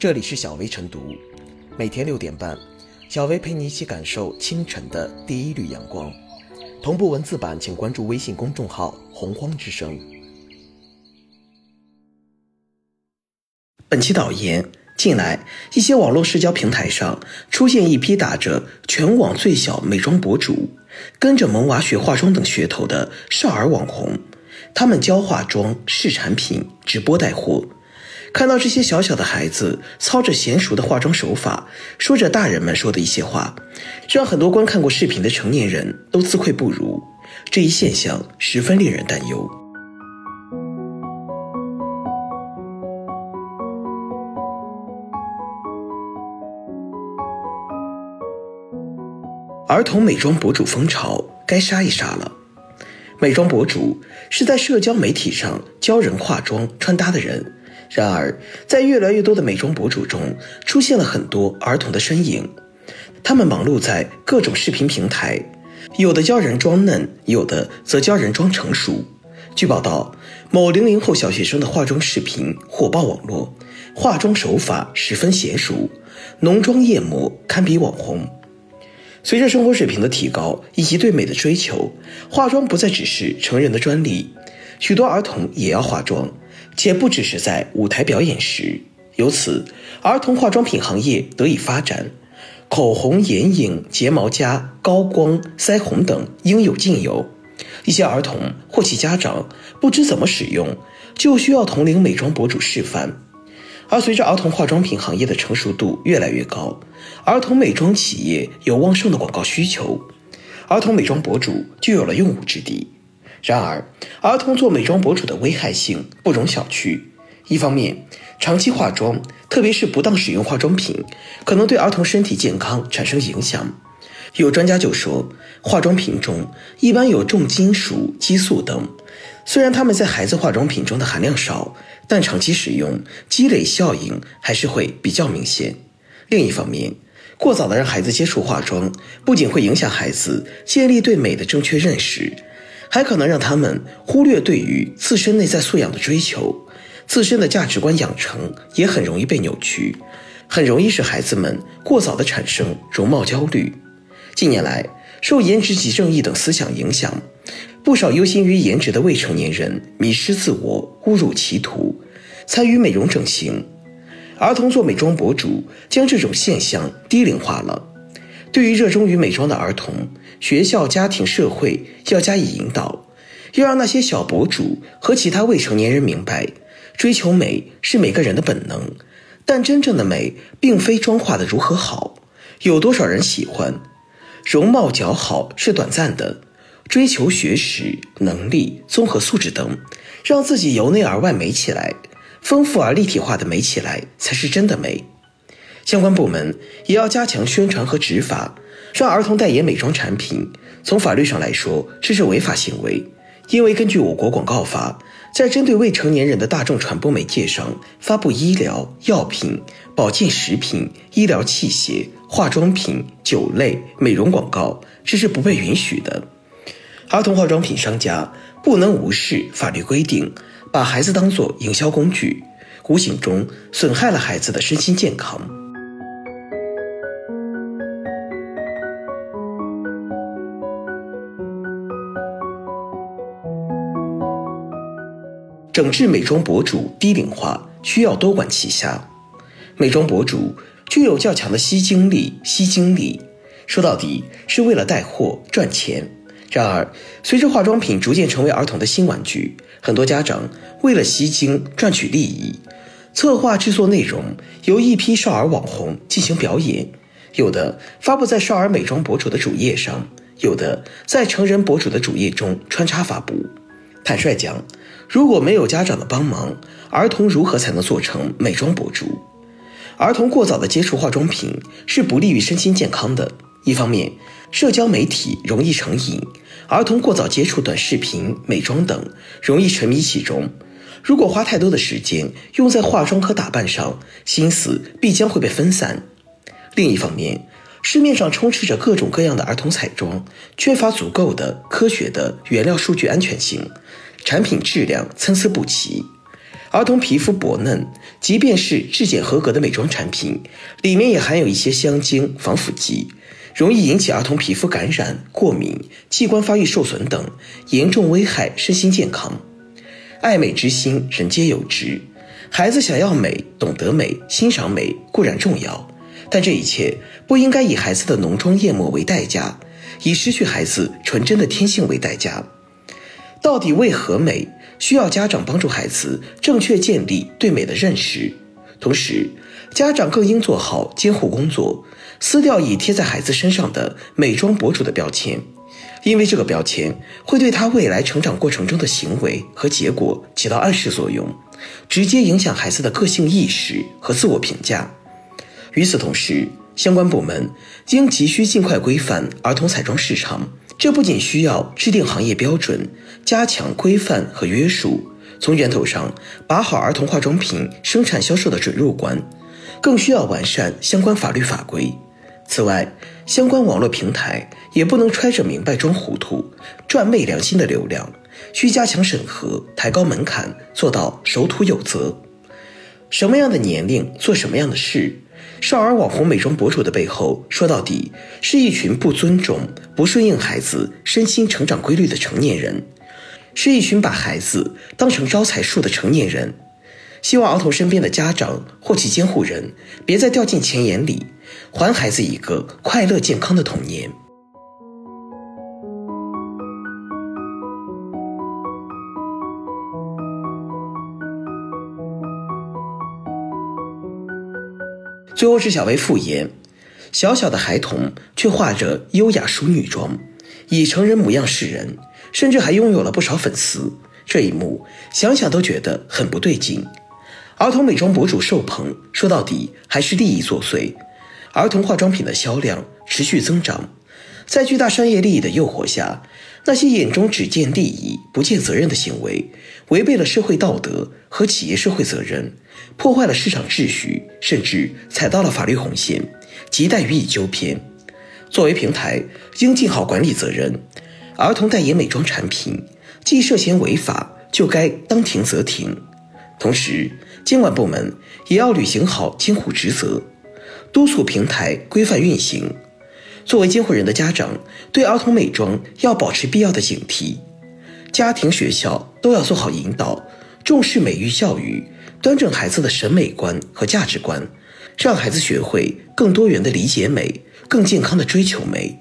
这里是小薇晨读，每天六点半，小薇陪你一起感受清晨的第一缕阳光。同步文字版，请关注微信公众号“洪荒之声”。本期导言：近来，一些网络社交平台上出现一批打着“全网最小美妆博主”、跟着萌娃学化妆等噱头的少儿网红，他们教化妆、试产品、直播带货。看到这些小小的孩子操着娴熟的化妆手法，说着大人们说的一些话，让很多观看过视频的成年人都自愧不如。这一现象十分令人担忧。儿童美妆博主风潮该杀一杀了。美妆博主是在社交媒体上教人化妆穿搭的人。然而，在越来越多的美妆博主中，出现了很多儿童的身影。他们忙碌在各种视频平台，有的教人装嫩，有的则教人装成熟。据报道，某零零后小学生的化妆视频火爆网络，化妆手法十分娴熟，浓妆艳抹，堪比网红。随着生活水平的提高以及对美的追求，化妆不再只是成人的专利，许多儿童也要化妆。且不只是在舞台表演时，由此儿童化妆品行业得以发展，口红、眼影、睫毛夹、高光、腮红等应有尽有。一些儿童或其家长不知怎么使用，就需要同龄美妆博主示范。而随着儿童化妆品行业的成熟度越来越高，儿童美妆企业有旺盛的广告需求，儿童美妆博主就有了用武之地。然而，儿童做美妆博主的危害性不容小觑。一方面，长期化妆，特别是不当使用化妆品，可能对儿童身体健康产生影响。有专家就说，化妆品中一般有重金属、激素等，虽然它们在孩子化妆品中的含量少，但长期使用积累效应还是会比较明显。另一方面，过早的让孩子接触化妆，不仅会影响孩子建立对美的正确认识。还可能让他们忽略对于自身内在素养的追求，自身的价值观养成也很容易被扭曲，很容易使孩子们过早的产生容貌焦虑。近年来，受颜值即正义等思想影响，不少忧心于颜值的未成年人迷失自我，误入歧途，参与美容整形。儿童做美妆博主，将这种现象低龄化了。对于热衷于美妆的儿童，学校、家庭、社会要加以引导，要让那些小博主和其他未成年人明白，追求美是每个人的本能，但真正的美并非妆化的如何好，有多少人喜欢，容貌姣好是短暂的，追求学识、能力、综合素质等，让自己由内而外美起来，丰富而立体化的美起来才是真的美。相关部门也要加强宣传和执法，让儿童代言美妆产品。从法律上来说，这是违法行为，因为根据我国广告法，在针对未成年人的大众传播媒介上发布医疗药品、保健食品、医疗器械、化妆品、酒类、美容广告，这是不被允许的。儿童化妆品商家不能无视法律规定，把孩子当作营销工具，无形中损害了孩子的身心健康。整治美妆博主低龄化需要多管齐下。美妆博主具有较强的吸精力、吸精力，说到底是为了带货赚钱。然而，随着化妆品逐渐成为儿童的新玩具，很多家长为了吸睛赚取利益，策划制作内容，由一批少儿网红进行表演，有的发布在少儿美妆博主的主页上，有的在成人博主的主页中穿插发布。坦率讲，如果没有家长的帮忙，儿童如何才能做成美妆博主？儿童过早的接触化妆品是不利于身心健康的。一方面，社交媒体容易成瘾，儿童过早接触短视频、美妆等，容易沉迷其中。如果花太多的时间用在化妆和打扮上，心思必将会被分散。另一方面，市面上充斥着各种各样的儿童彩妆，缺乏足够的科学的原料数据安全性，产品质量参差不齐。儿童皮肤薄嫩，即便是质检合格的美妆产品，里面也含有一些香精、防腐剂，容易引起儿童皮肤感染、过敏、器官发育受损等，严重危害身心健康。爱美之心，人皆有之。孩子想要美、懂得美、欣赏美固然重要，但这一切不应该以孩子的浓妆艳抹为代价，以失去孩子纯真的天性为代价。到底为何美？需要家长帮助孩子正确建立对美的认识，同时，家长更应做好监护工作，撕掉已贴在孩子身上的美妆博主的标签，因为这个标签会对他未来成长过程中的行为和结果起到暗示作用，直接影响孩子的个性意识和自我评价。与此同时，相关部门应急需尽快规范儿童彩妆市场。这不仅需要制定行业标准，加强规范和约束，从源头上把好儿童化妆品生产销售的准入关，更需要完善相关法律法规。此外，相关网络平台也不能揣着明白装糊涂，赚昧良心的流量，需加强审核，抬高门槛，做到守土有责。什么样的年龄做什么样的事？少儿网红美妆博主的背后，说到底是一群不尊重、不顺应孩子身心成长规律的成年人，是一群把孩子当成招财树的成年人。希望儿童身边的家长或其监护人，别再掉进钱眼里，还孩子一个快乐健康的童年。最后是小薇复言，小小的孩童却化着优雅淑女妆，以成人模样示人，甚至还拥有了不少粉丝。这一幕想想都觉得很不对劲。儿童美妆博主受捧，说到底还是利益作祟。儿童化妆品的销量持续增长，在巨大商业利益的诱惑下，那些眼中只见利益不见责任的行为，违背了社会道德和企业社会责任。破坏了市场秩序，甚至踩到了法律红线，亟待予以纠偏。作为平台，应尽好管理责任。儿童代言美妆产品，既涉嫌违法，就该当停则停。同时，监管部门也要履行好监护职责，督促平台规范运行。作为监护人的家长，对儿童美妆要保持必要的警惕。家庭、学校都要做好引导，重视美育教育。端正孩子的审美观和价值观，让孩子学会更多元的理解美，更健康的追求美。